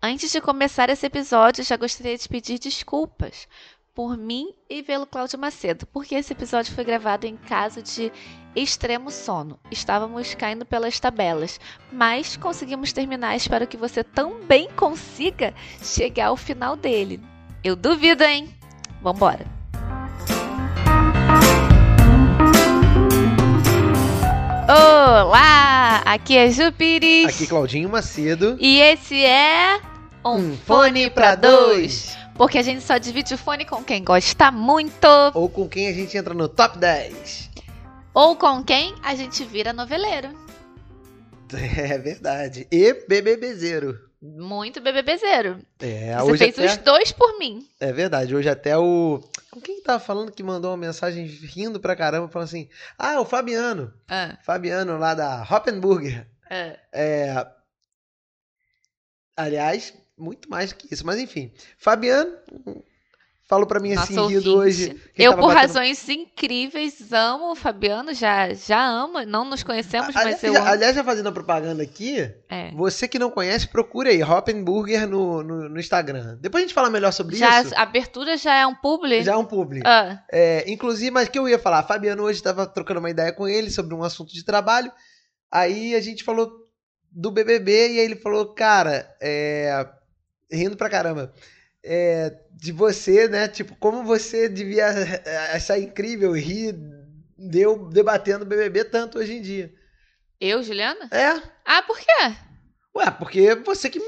Antes de começar esse episódio, já gostaria de pedir desculpas por mim e pelo Cláudio Macedo, porque esse episódio foi gravado em caso de extremo sono. Estávamos caindo pelas tabelas, mas conseguimos terminar. Espero que você também consiga chegar ao final dele. Eu duvido, hein? Vambora! Olá! Aqui é Jupires. Aqui Claudinho Macedo. E esse é um, Um fone fone pra pra dois. Porque a gente só divide o fone com quem gosta muito Ou com quem a gente entra no top 10. ou com quem a gente vira noveleiro. É verdade. E BBBzeiro. Muito bebebezeiro. É, Você hoje fez até... os dois por mim. É verdade. Hoje até o. Com quem tava falando que mandou uma mensagem rindo pra caramba, falando assim: Ah, o Fabiano. Ah, Fabiano lá da Hoppenburger. ah. É. Aliás, muito mais que isso. Mas enfim. Fabiano falou pra mim assim, rindo hoje. Eu, por batendo- razões incríveis, amo o Fabiano, já, já amo. Não nos conhecemos, Aliás, mas eu já- amo. aliás, já fazendo a propaganda aqui, É. Você que não conhece, procure aí, Hoppenburger no, no, no Instagram. Depois a gente fala melhor sobre Já, isso. a abertura já é um publi? Já é um público. Ah, É, inclusive, mas o que eu ia falar, Fabiano hoje estava trocando uma ideia com ele sobre um assunto de trabalho. Aí a gente falou do BBB e aí ele falou, cara, é, rindo pra caramba, é, de você, né? Tipo, como você devia achar incrível rir, deu debatendo o BBB tanto hoje em dia. eu, Juliana? É, Ah, por quê? Ué, porque você que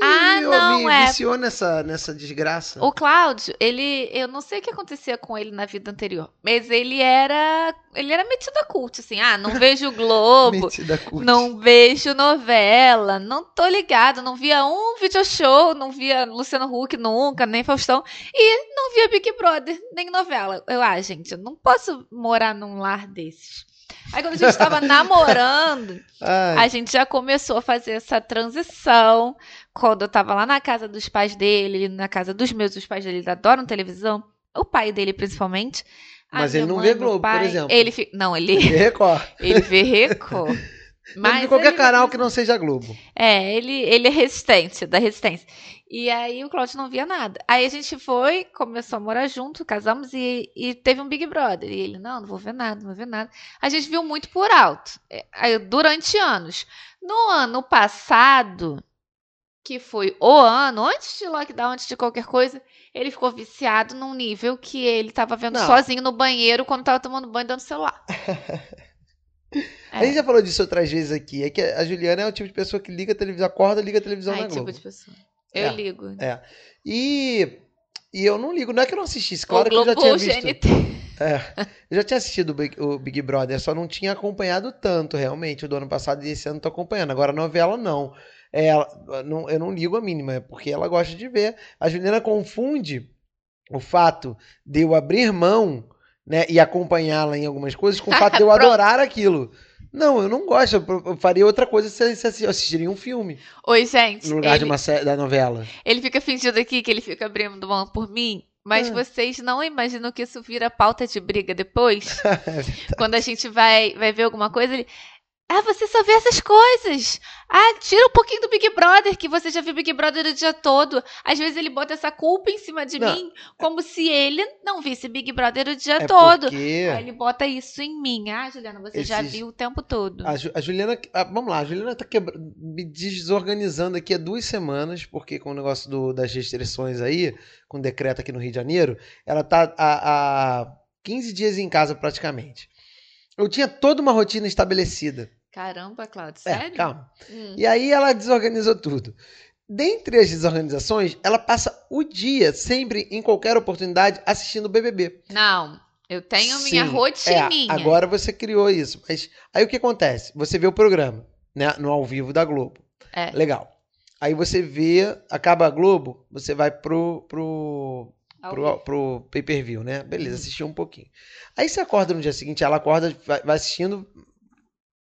Ah, me, não, me é. viciou nessa, nessa desgraça. O Cláudio, ele, eu não sei o que acontecia com ele na vida anterior, mas ele era, ele era metido a culto, assim, ah, não vejo o Globo, Metida cult. não vejo novela, não tô ligado, não via um video show, não via Luciano Huck nunca, nem Faustão, e não via Big Brother, nem novela. Eu, ah, gente, eu não posso morar num lar desses. Aí quando a gente tava namorando, Ai, a gente já começou a fazer essa transição. Quando eu tava lá na casa dos pais dele, na casa dos meus, os pais dele adoram televisão. O pai dele, principalmente. Mas ele não mãe, vê Globo, por pai, exemplo. Ele fi- Não, ele, Record. ele vê Record. Mas de qualquer ele- canal que não seja Globo. É, ele, ele é resistente, da resistência. E aí o Claudio não via nada. Aí a gente foi, começou a morar junto, casamos e, e teve um Big Brother. E ele, não, não vou ver nada, não vou ver nada. A gente viu muito por alto, é, durante anos. No ano passado, que foi o ano, antes de lockdown, antes de qualquer coisa, ele ficou viciado num nível que ele estava vendo Não. sozinho no banheiro quando estava tomando banho dando celular. A gente já falou disso outras vezes aqui. É que a Juliana é o tipo de pessoa que liga a televisão, acorda, liga a televisão Ai, na tipo Globo. de pessoa. Eu É. ligo. É. E, e eu não ligo. Não é que eu não assistisse. Claro que eu já tinha visto. GNT. É, eu já tinha assistido o Big, o Big Brother, só não tinha acompanhado tanto, realmente, o do ano passado e esse ano tô acompanhando. Agora, a novela, não. É, ela- não. Eu não ligo a mínima, é porque ela gosta de ver. A Juliana confunde o fato de eu abrir mão, né, e acompanhá-la em algumas coisas com o fato de eu adorar aquilo. Não, eu não gosto. Eu faria outra coisa se se eu assistiria um filme Oi, gente. no lugar de ele, uma série da novela. ele fica fingindo aqui que ele fica abrindo mão por mim. Mas Ah. vocês não imaginam que isso vira pauta de briga depois? É Quando a gente vai, vai ver alguma coisa, ele. Ah, você só vê essas coisas. Ah, tira um pouquinho do Big Brother, que você já viu Big Brother o dia todo. Às vezes ele bota essa culpa em cima de Não. mim, como se ele não visse Big Brother o dia É todo. porque Aí ele bota isso em mim. Ah, Juliana, você já viu o tempo todo. A, Ju- a Juliana. ah, vamos lá, a Juliana tá quebra- me desorganizando aqui há duas semanas, porque com o negócio do- das restrições aí, com o decreto aqui no Rio de Janeiro, ela tá há, há 15 dias em casa praticamente. Eu tinha toda uma rotina estabelecida. Caramba, Cláudio, É, sério? calma. Hum. E aí ela desorganizou tudo. Dentre as desorganizações, ela passa o dia, sempre, em qualquer oportunidade, assistindo o BBB. Não, eu tenho minha Sim, rotininha. É, agora você criou isso. Mas aí o que acontece? Você vê o programa, né? No ao vivo da Globo. É. Legal. Aí você vê, acaba a Globo, você vai pro, pro, Ao pro, vivo. pro pay-per-view, né? Beleza, assistiu um pouquinho. Aí você acorda no dia seguinte, ela acorda, vai, vai assistindo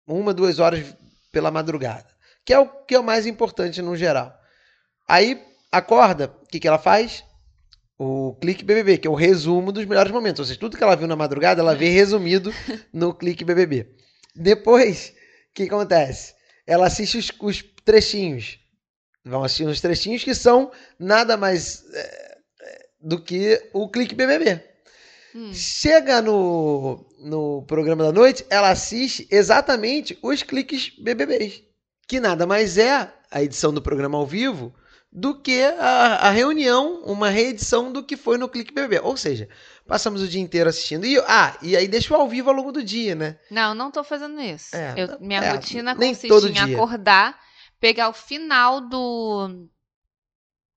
uma, duas horas pela madrugada. Que é o que é o mais importante no geral. Aí acorda, o que, que ela faz? O clique BBB, que é o resumo dos melhores momentos. Ou seja, tudo que ela viu na madrugada, ela vê resumido no clique BBB. Depois, o que acontece? Ela assiste os, os trechinhos Vão assistir uns trechinhos que são nada mais é, é, do que o clique BBB. Hum. Chega no, no programa da noite, ela assiste exatamente os cliques BBBs, que nada mais é a edição do programa ao vivo do que a, a reunião, uma reedição do que foi no Clique BBB. Ou seja, passamos o dia inteiro assistindo. E, ah, e aí deixa o ao vivo ao longo do dia, né? Não, não tô fazendo isso. É, Eu- minha é, rotina consiste em acordar, pegar o final do.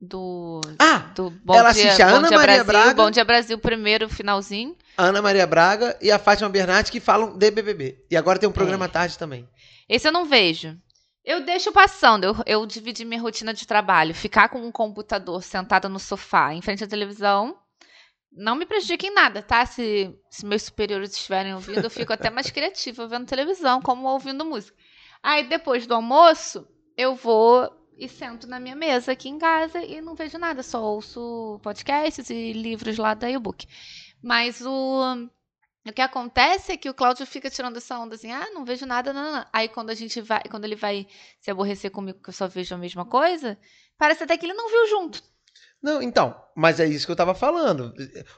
Do. Ah, do Bom ela Dia, assiste a Bom Ana Dia Maria Brasil, Braga. Bom Dia Brasil primeiro, finalzinho. a Ana Maria Braga e a Fátima Bernardes que falam de BBB. E agora tem um programa É. à tarde também. Esse eu não vejo. Eu deixo passando, eu, eu dividi minha rotina de trabalho. Ficar com um computador sentada no sofá, em frente à televisão, não me prejudica em nada, tá? Se, se meus superiores estiverem ouvindo, eu fico até mais criativa vendo televisão, como ouvindo música. Aí depois do almoço, eu vou e sento na minha mesa aqui em casa e não vejo nada, só ouço podcasts e livros lá da e-book. Mas o. O que acontece é que o Cláudio fica tirando essa onda assim, ah, não vejo nada, não, não. Aí quando a gente vai, quando ele vai se aborrecer comigo que eu só vejo a mesma coisa, parece até que ele não viu junto. Não, então, mas é isso que eu tava falando.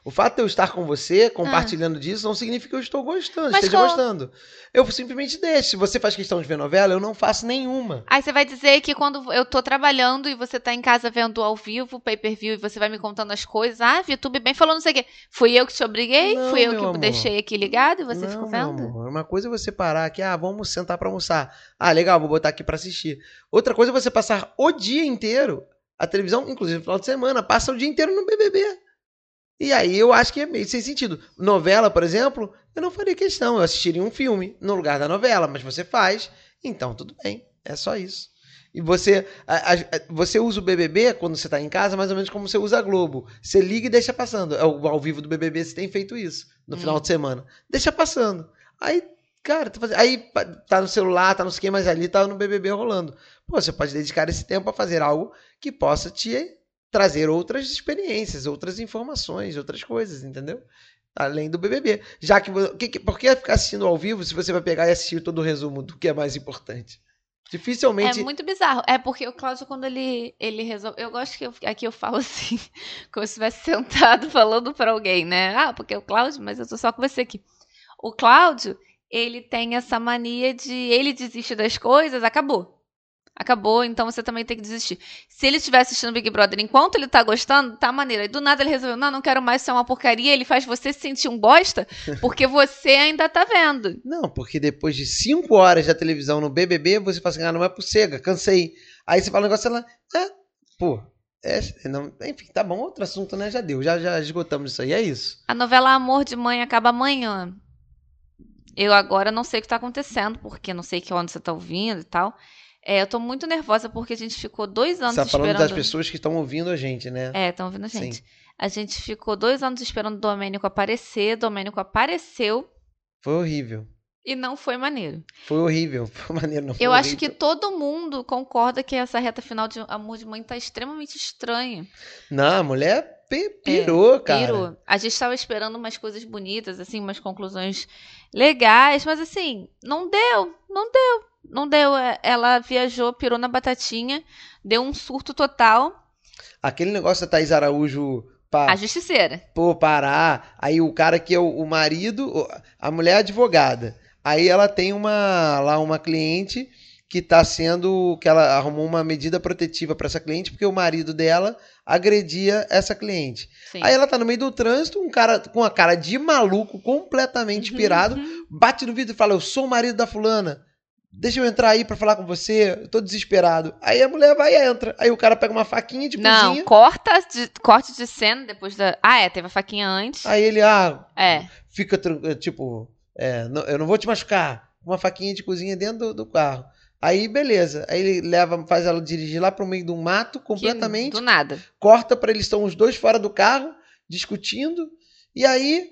O fato de eu estar com você, compartilhando disso, não significa que eu estou gostando, Mas esteja qual- gostando. Eu simplesmente deixo. Se você faz questão de ver novela, eu não faço nenhuma. Aí você vai dizer que quando eu tô trabalhando e você tá em casa vendo ao vivo, pay-per-view, e você vai me contando as coisas, ah, VTube bem falou não sei o quê. Fui eu que te obriguei? Não, Fui eu que amor. deixei aqui ligado e você não, ficou vendo? amor, Uma coisa é você parar aqui, ah, vamos sentar pra almoçar. Ah, legal, vou botar aqui pra assistir. Outra coisa é você passar o dia inteiro, a televisão, inclusive no final de semana, passa o dia inteiro no BBB. E aí eu acho que é meio sem sentido. Novela, por exemplo, eu não faria questão, eu assistiria um filme no lugar da novela, mas você faz, então tudo bem, é só isso. E você, a- a- você usa o BBB quando você está em casa, mais ou menos como você usa a Globo. Você liga e deixa passando. É o ao vivo do BBB você tem feito isso no Hum. final de semana. Deixa passando. Aí, cara, tá fazendo- aí tá no celular, tá no esquema, mas ali tá no BBB rolando. Pô, você pode dedicar esse tempo a fazer algo que possa te trazer outras experiências, outras informações, outras coisas, entendeu? Além do BBB. Já que, que, por que ficar assistindo ao vivo se você vai pegar e assistir todo o resumo do que é mais importante? Dificilmente. É muito bizarro. É porque o Cláudio, quando ele, ele resolve. Eu gosto que eu- aqui eu falo assim, como se estivesse sentado falando pra alguém, né? Ah, porque é o Cláudio, mas eu tô só com você aqui. O Cláudio, ele tem essa mania de. Ele desiste das coisas, acabou. Acabou, então você também tem que desistir. Se ele estiver assistindo Big Brother enquanto ele tá gostando, tá maneiro. E do nada ele resolveu, não, não quero mais ser uma porcaria. Ele faz você se sentir um bosta porque você ainda tá vendo. Não, porque depois de cinco horas da televisão no BBB, você fala assim, ah, não é por cega, cansei. Aí você fala um negócio, ela, é, pô, é, não, enfim, tá bom, outro assunto, né, já deu, já, já esgotamos isso aí, é isso. A novela Amor de Mãe acaba amanhã. Eu agora não sei o que tá acontecendo, porque não sei que onde você tá ouvindo e tal. É, eu tô muito nervosa porque a gente ficou dois anos Você tá falando esperando. das pessoas que estão ouvindo a gente, né? É, estão ouvindo a Sim. gente. A gente ficou dois anos esperando o Domênico aparecer. Domênico apareceu Foi horrível. e não foi maneiro. Foi horrível. Foi maneiro, não foi Eu acho que horrível. todo mundo concorda que essa reta final de Amor de Mãe tá extremamente estranha. Não, a mulher pe- pirou, cara. É, Pirou. A gente tava esperando umas coisas bonitas, assim, umas conclusões legais, mas assim, não deu, não deu, não deu. É, Ela viajou, pirou na batatinha, deu um surto total. Aquele negócio da Thaís Araújo pa, A justiceira. pô, parar, aí o cara que é o, o marido, a mulher é advogada. Aí ela tem uma lá uma cliente que tá sendo que ela arrumou uma medida protetiva para essa cliente porque o marido dela agredia essa cliente. Sim. Aí ela tá no meio do trânsito, um cara com a cara de maluco, completamente Uhum, pirado, uhum. bate no vidro e fala: "Eu sou o marido da fulana. Deixa eu entrar aí pra falar com você, eu tô desesperado". Aí a mulher vai e entra. Aí o cara pega uma faquinha de Não, cozinha. corta de, corte de cena depois da. Ah, é, teve a faquinha antes. Aí ele, ah, É. fica tipo, é, não- eu não vou te machucar. Uma faquinha de cozinha dentro do, do carro. Aí, beleza. Aí ele leva, faz ela dirigir lá pro meio de um mato, que completamente. Do nada. Corta pra eles estão os dois fora do carro, discutindo. E aí.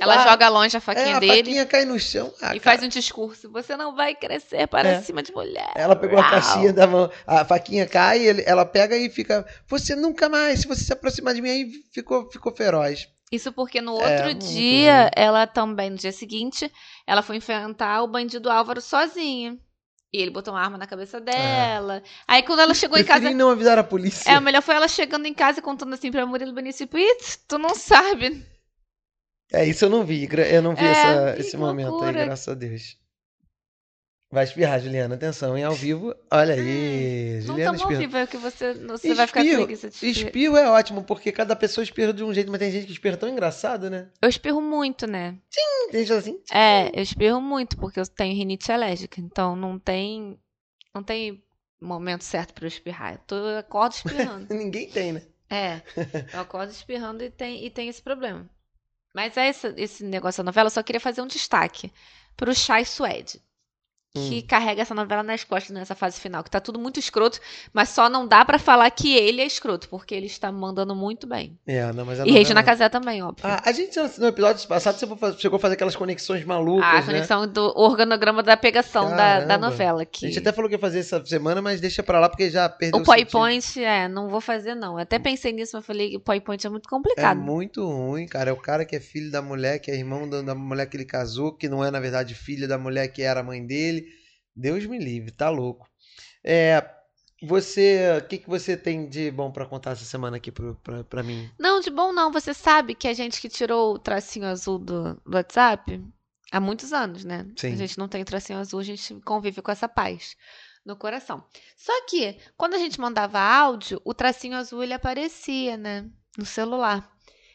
Ela lá, joga longe a é, faquinha a dele faquinha cai no chão. Ah, e cara, faz um discurso. Você não vai crescer para É. cima de mulher. Ela pegou a Uau. caixinha da mão, a faquinha cai, ele- ela pega e fica. Você nunca mais, se você se aproximar de mim, aí ficou, ficou feroz. Isso porque no É, outro muito dia, ela também, no dia seguinte, ela foi enfrentar o bandido Álvaro sozinha. E ele botou uma arma na cabeça dela. Aí quando ela chegou em casa. Preferi não avisar a polícia. É, o melhor foi ela chegando em casa e contando assim pra Murilo Benício, tipo, tu não sabe. É, isso eu não vi. Eu não vi É, essa- esse momento aí, loucura. graças a Deus. Vai espirrar, Juliana. Atenção, hein? Ao vivo. Olha aí. Não Juliana tá bom, espirra. vivo, é que você, você vai ficar Espirro, preguiça de espirrar. espirro é ótimo, porque cada pessoa espirra de um jeito, mas tem gente que espirra tão engraçado, né? Eu espirro muito, né? Tem gente assim. É, eu espirro muito, porque eu tenho rinite alérgica. Então não tem. Não tem momento certo pra eu espirrar. Eu, tô, eu acordo espirrando. Ninguém tem, né? É, eu acordo espirrando e tem, e tem esse problema. Mas é esse, esse negócio da novela, eu só queria fazer um destaque pro Chai Suede. Que Hum. carrega essa novela nas costas nessa fase final, que tá tudo muito escroto, mas só não dá pra falar que ele é escroto, porque ele está mandando muito bem. É, não, mas a E Regina novela- Casé também, óbvio. Ah, a gente, no episódio passado, você chegou a fazer aquelas conexões malucas, a né? conexão do organograma da pegação da, da novela. A Que... gente até falou que ia fazer essa semana, mas deixa pra lá porque já perdeu O. PowerPoint, é, não vou fazer não. Eu até pensei nisso, mas falei que o PowerPoint é muito É complicado. muito ruim, cara. É o cara que é filho da mulher, que é irmão da, mulher que ele casou, que não é, na verdade, filho da mulher que era a mãe dele. Deus me livre, tá louco. É, você, o que, que você tem de bom pra contar essa semana aqui pra mim? Não, de bom não. Você sabe que a gente que tirou o tracinho azul do, do WhatsApp há muitos anos, né? Sim. A gente não tem tracinho azul, a gente convive com essa paz no coração. Só que, quando a gente mandava áudio, o tracinho azul ele aparecia, né? No celular.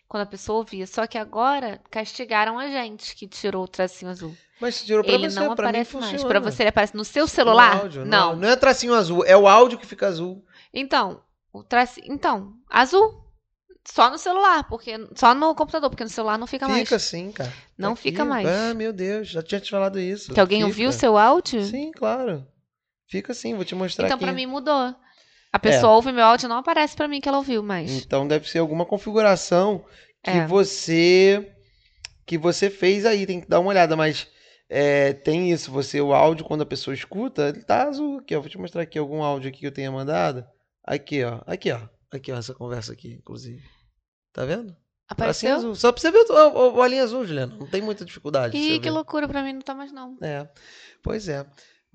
Quando a pessoa ouvia. Só que agora castigaram a gente que tirou o tracinho azul. Mas tirou pra ele você, não pra mim aparece mais. Pra você ele aparece no seu No celular? áudio, no não. áudio. Não é tracinho azul, é o áudio que fica azul. Então, o tracinho. Então, azul. Só no celular, porque. Só no computador, porque no celular não fica, mais. Fica sim, cara. Não Tá fica aqui. mais. Ah, meu Deus, já tinha te falado isso. Que alguém Fica. ouviu o seu áudio? Sim, claro. Fica sim, vou te mostrar Então, aqui. pra mim mudou. A pessoa ouve meu áudio não aparece pra mim que ela ouviu mais. Então deve ser alguma configuração que É. você que você fez aí, tem que dar uma olhada, mas é, tem isso, você o áudio quando a pessoa escuta, ele tá azul aqui, ó. Vou te mostrar aqui algum áudio aqui que eu tenha mandado. Aqui, ó. Aqui, ó. Aqui, ó, essa conversa aqui, inclusive. Tá vendo? Apareceu? azul. Só pra você ver o, o, azul, Juliana. Não tem muita dificuldade. Ih, que ver. loucura, pra mim não tá mais não. É. Pois é.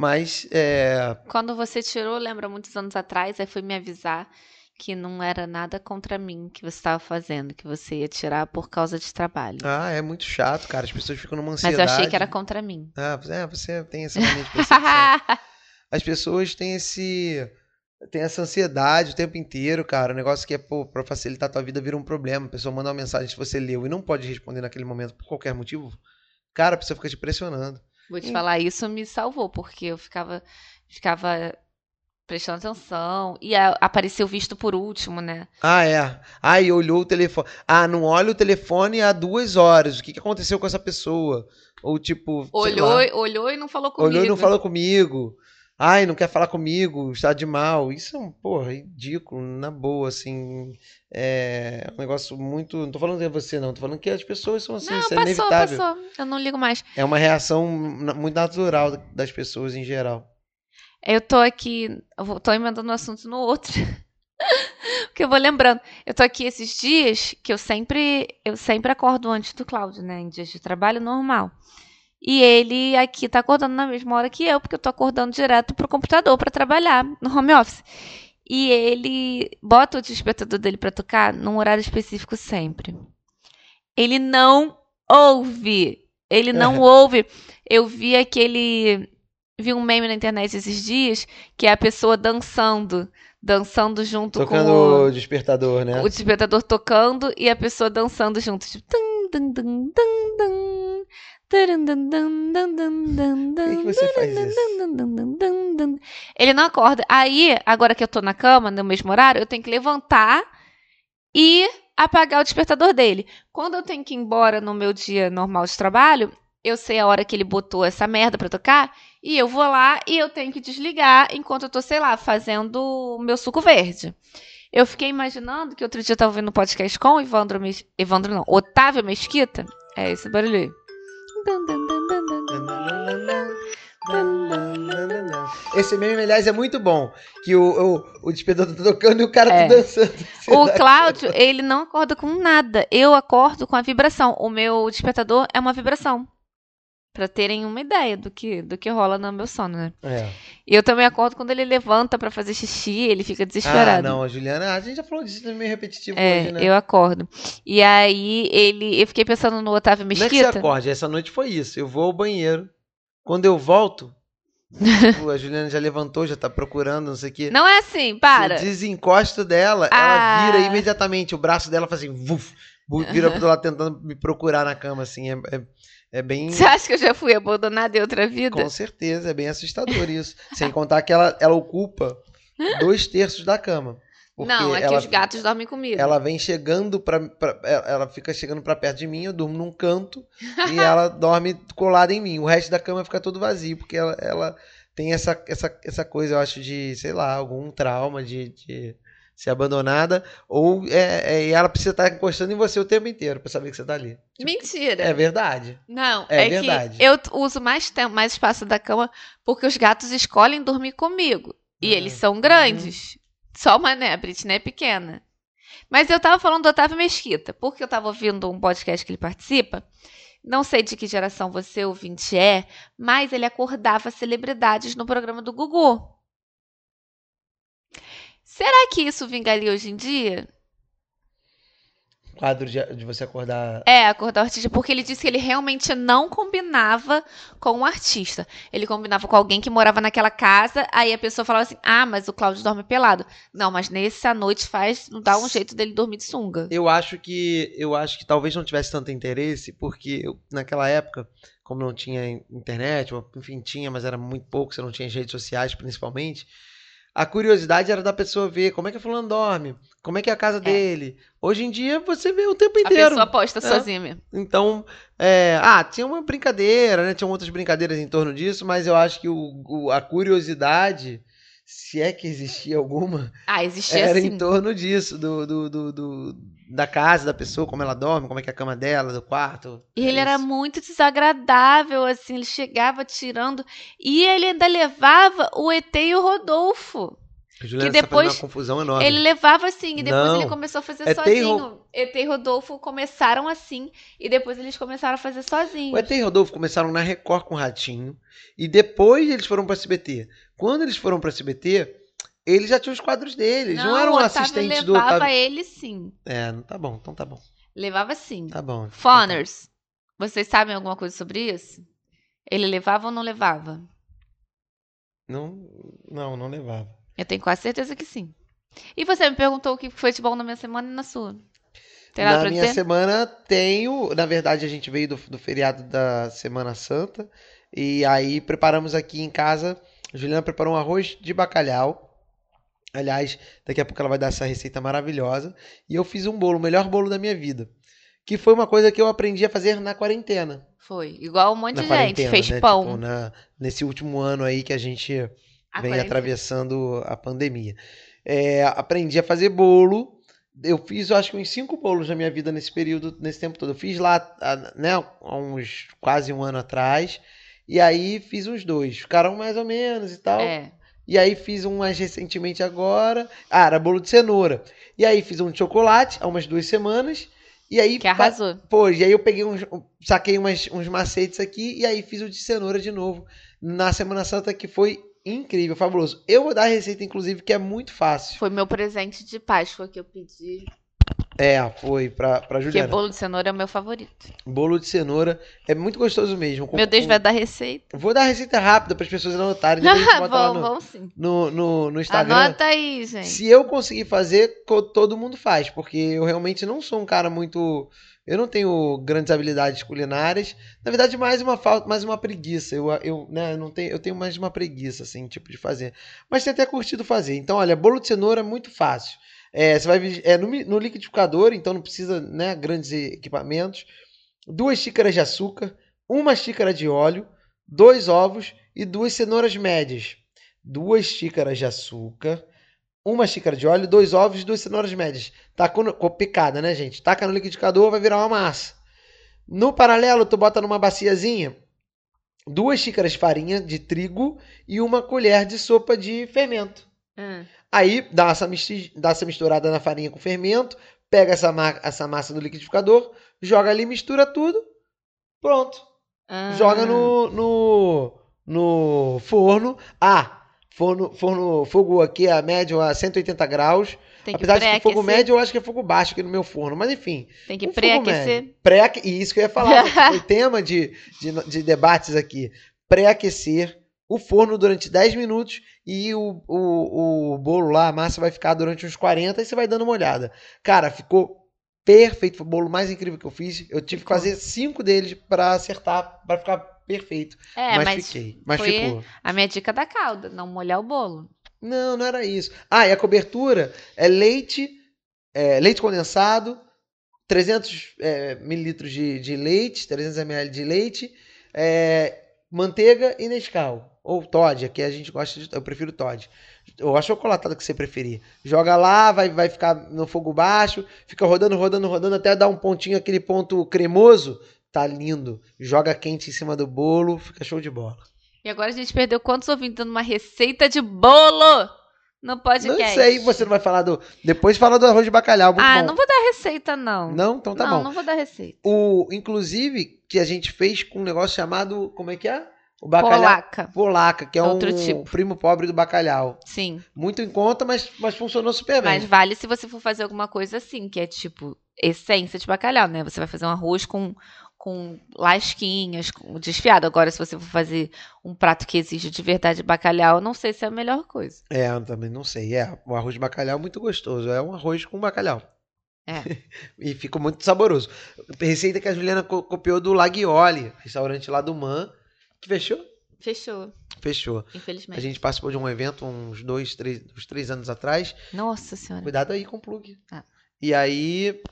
Mas é, Quando você tirou, lembra muitos anos atrás, aí foi me avisar que não era nada contra mim que você estava fazendo, que você ia tirar por causa de trabalho. ah, é muito chato, cara. As pessoas ficam numa Mas ansiedade. eu achei que era contra mim. Ah, é, você tem essa mania de. As pessoas têm esse. Tem essa ansiedade o tempo inteiro, cara. O negócio que é, pô, pra facilitar a tua vida vira um problema. A pessoa manda uma mensagem se você leu e não pode responder naquele momento por qualquer motivo. Cara, a pessoa fica te pressionando. Vou te falar, isso me salvou, porque eu ficava, ficava prestando atenção. E a- apareceu visto por último, né? Ah, é. Ah, e olhou o telefone. Ah, não olha o telefone há duas horas. O que, que aconteceu com essa pessoa? Ou tipo. Olhou, olhou e não falou comigo. olhou e não falou comigo. Ai, não quer falar comigo, está de mal. Isso é um, porra, ridículo, na boa, assim. É um negócio muito. Não tô falando que é você, não. Tô falando que as pessoas são assim, Não, isso é passou, inevitável. passou. Eu não ligo mais. É uma reação muito natural das pessoas em geral. Eu tô aqui, eu tô emendando um assunto no outro. Porque eu vou lembrando. Eu tô aqui esses dias que eu sempre, eu sempre acordo antes do Cláudio, né? Em dias de trabalho normal. E ele aqui tá acordando na mesma hora que eu, porque eu tô acordando direto pro computador pra trabalhar no home office. E ele bota o despertador dele pra tocar num horário específico sempre. Ele não ouve. Ele não ouve. Eu vi aquele vi um meme na internet esses dias que é a pessoa dançando, dançando junto Tocando com o, o despertador, né? o despertador tocando e a pessoa dançando junto. Tipo, tum, dum, dum, Ele não acorda. Aí, agora que eu tô na cama, no mesmo horário, eu tenho que levantar e apagar o despertador dele. Quando eu tenho que ir embora no meu dia normal de trabalho, eu sei a hora que ele botou essa merda pra tocar e eu vou lá e eu tenho que desligar enquanto eu tô, sei lá, fazendo o meu suco verde. Eu fiquei imaginando que outro dia eu tava ouvindo um podcast com o Evandro. Evandro não, Otávio Mesquita. É esse barulho aí. Esse meme, aliás, é muito bom. Que o, o, o despertador tá tocando e o cara É. tá dançando. O Cláudio, ele não acorda com nada. Eu acordo com a vibração. O meu despertador é uma vibração. Pra terem uma ideia do que, do que rola no meu sono, né? É. E eu também acordo quando ele levanta pra fazer xixi, ele fica desesperado. Ah, não, a Juliana, a gente já falou disso, é meio repetitivo É, hoje, né? eu acordo. E aí ele. Eu fiquei pensando no Otávio Não é que você Mesquita. acorde, essa noite foi isso. Eu vou ao banheiro. Quando eu volto, tipo, a Juliana já levantou, já tá procurando, não sei o quê. Não é assim, para. Eu desencosto dela, Ah. ela vira imediatamente. O braço dela faz assim, vuf, vu- vira pro lado tentando me procurar na cama, assim. É, é, é bem. Você acha que eu já fui abandonada em outra vida? Com certeza, é bem assustador isso. Sem contar que ela, ela ocupa dois terços da cama. Não, é que ela, os gatos dormem comigo. ela vem chegando pra, pra- ela ela fica chegando pra perto de mim, eu durmo num canto e ela dorme colada em mim. O resto da cama fica todo vazio, porque ela, ela tem essa, essa, essa coisa, eu acho, de, sei lá, algum trauma de, de ser abandonada, ou é, é- ela precisa estar encostando em você o tempo inteiro pra saber que você tá ali. Mentira. É verdade. Não, É é, verdade. eu uso mais tempo, mais espaço da cama porque os gatos escolhem dormir comigo. E Ah, eles são grandes. Só uma, né? A Britney é pequena. Mas eu tava falando do Otávio Mesquita, porque eu tava ouvindo um podcast que ele participa. Não sei de que geração você ouvinte é, mas ele acordava celebridades no programa do Gugu. Será que isso vingaria hoje em dia? Quadro de, de você acordar. É, acordar o artista, porque ele disse que ele realmente não combinava com um artista. Ele combinava com alguém que morava naquela casa, aí a pessoa falava assim: ah, mas o Cláudio dorme pelado. Não, mas nesse à noite faz, dá um jeito dele dormir de sunga. Eu acho que eu acho que talvez não tivesse tanto interesse, porque eu- naquela época, como não tinha in- internet, ou, enfim, tinha, mas era muito pouco, você não tinha redes sociais principalmente. A curiosidade era da pessoa ver como é que a fulano dorme, como é que é a casa dele. Hoje em dia você vê o tempo A inteiro. pessoa posta É. sozinha mesmo. Então, é, ah, tinha uma brincadeira, né? Tinham outras brincadeiras em torno disso, mas eu acho que o, o- a curiosidade, se é que existia alguma, Ah, existia era em torno disso, do, do, do, do- da casa da pessoa, como ela dorme, como é que é a cama dela, do quarto. E ele É era isso. muito desagradável, assim, ele chegava tirando. E ele ainda levava o ET e o Rodolfo. Juliana que depois uma confusão enorme. Ele levava assim, e depois Não. ele começou a fazer ET sozinho. ET e Rodolfo começaram assim, e depois eles começaram a fazer sozinhos. O ET e Rodolfo começaram na Record com o Ratinho, e depois eles foram pra SBT. Quando eles foram pra SBT, eles já tinham os quadros deles, não, eram o Otávio assistentes do levava Otávio. ele sim. É, não tá bom, então tá bom. Levava sim. Tá bom. Foners, vocês sabem alguma coisa sobre isso? Ele levava ou não levava? Não, não, não levava. Eu tenho quase certeza que sim. E você me perguntou o que foi de bom na minha semana e na sua. Tem nada na minha dizer? semana tenho, na verdade a gente veio do, do feriado da Semana Santa e aí preparamos aqui em casa. A Juliana preparou um arroz de bacalhau. Aliás, daqui a pouco ela vai dar essa receita maravilhosa. E eu fiz um bolo, o melhor bolo da minha vida. Que foi uma coisa que eu aprendi a fazer na quarentena. Foi. Igual um monte na de gente. Fez né? pão. Tipo, na- nesse último ano aí que a gente A vem quarentena. atravessando a pandemia. É, aprendi a fazer bolo. Eu fiz, eu acho que uns cinco bolos na minha vida nesse período, nesse tempo todo. Eu fiz lá, né, há uns quase um ano atrás. E aí fiz uns dois. Ficaram mais ou menos e tal. É. E aí fiz um mais recentemente agora. Ah, era bolo de cenoura. E aí fiz um de chocolate há umas duas semanas. E aí Que arrasou. Pô, e aí eu peguei uns. Saquei umas, uns macetes aqui e aí fiz o de cenoura de novo na Semana Santa, que foi incrível, fabuloso. Eu vou dar a receita, inclusive, que é muito fácil. Foi meu presente de Páscoa que eu pedi. É, foi pra, pra Porque Juliana. bolo de cenoura é o meu favorito. Bolo de cenoura é muito gostoso mesmo. Com- Meu Deus, com- vai dar receita. Vou dar receita rápida para as pessoas anotarem. Depois a gente no, sim. no, no, no Instagram. Anota aí, gente. Se eu conseguir fazer, todo mundo faz, porque eu realmente não sou um cara muito. Eu não tenho grandes habilidades culinárias. Na verdade, mais uma falta, mais uma preguiça. Eu, eu, né, não tenho, eu tenho mais uma preguiça, assim, tipo de fazer. Mas tenho até curtido fazer. Então, olha, bolo de cenoura é muito fácil. É, você vai é no, no liquidificador, então não precisa, né, grandes equipamentos. Duas xícaras de açúcar, uma xícara de óleo, dois ovos e duas cenouras médias. Duas xícaras de açúcar, uma xícara de óleo, dois ovos e duas cenouras médias. Tacou no, com picada, né, gente? Taca no liquidificador, vai virar uma massa. No paralelo, tu bota numa baciazinha duas xícaras de farinha de trigo e uma colher de sopa de fermento. Hum. Aí dá essa, dá essa misturada na farinha com fermento, pega essa, ma- essa massa do liquidificador, joga ali, mistura tudo, pronto. Ah. joga no, no, no forno. Ah, forno, forno, fogo aqui a médio a 180 graus. Tem que Apesar de que fogo médio eu acho que é fogo baixo aqui no meu forno, mas enfim. Tem que um pré-aquecer. Pré e isso que eu ia falar, porque foi tema de, de, de debates aqui. Pré-aquecer o forno durante 10 minutos e o, o, o bolo lá, a massa vai ficar durante uns 40 e você vai dando uma olhada. Cara, ficou perfeito. Foi o bolo mais incrível que eu fiz. Eu tive que fazer cinco deles pra acertar, pra ficar perfeito. É, mas, mas, fiquei. Mas ficou. a minha dica da calda, não molhar o bolo. Não, não era isso. Ah, e a cobertura é leite, é, leite condensado, 300 é, mililitros de, de leite, 300 ml de leite, é, manteiga e Nescau. Ou Todd, aqui a gente gosta de. Eu prefiro Todd. Ou a chocolatada que você preferir. Joga lá, vai, vai ficar no fogo baixo, fica rodando, rodando, rodando, até dar um pontinho, aquele ponto cremoso. Tá lindo. Joga quente em cima do bolo, fica show de bola. E agora a gente perdeu quantos ouvintes dando uma receita de bolo no podcast? Não sei, você não vai falar do. Depois fala do arroz de bacalhau, Ah, bom. não vou dar receita, não. Não? Então tá não, bom. não vou dar receita. O, inclusive, que a gente fez com um negócio chamado. Como é que é? O bacalhau. Polaca. Polaca, que é Outro um tipo. primo pobre do bacalhau. Sim. Muito em conta, mas, mas funcionou super bem. Mas vale se você for fazer alguma coisa assim, que é tipo essência de bacalhau, né? Você vai fazer um arroz com, com lasquinhas, com desfiado. Agora, se você for fazer um prato que exige de verdade bacalhau, eu não sei se é a melhor coisa. É, eu também não sei. É, o arroz de bacalhau é muito gostoso. É um arroz com bacalhau. É. e fica muito saboroso. Receita que a Juliana co- copiou do Laguioli, restaurante lá do Man, que fechou? Fechou, Fechou. infelizmente. A gente participou de um evento uns dois, três, uns três anos atrás. Nossa senhora. Cuidado aí com o plug. Ah. E aí.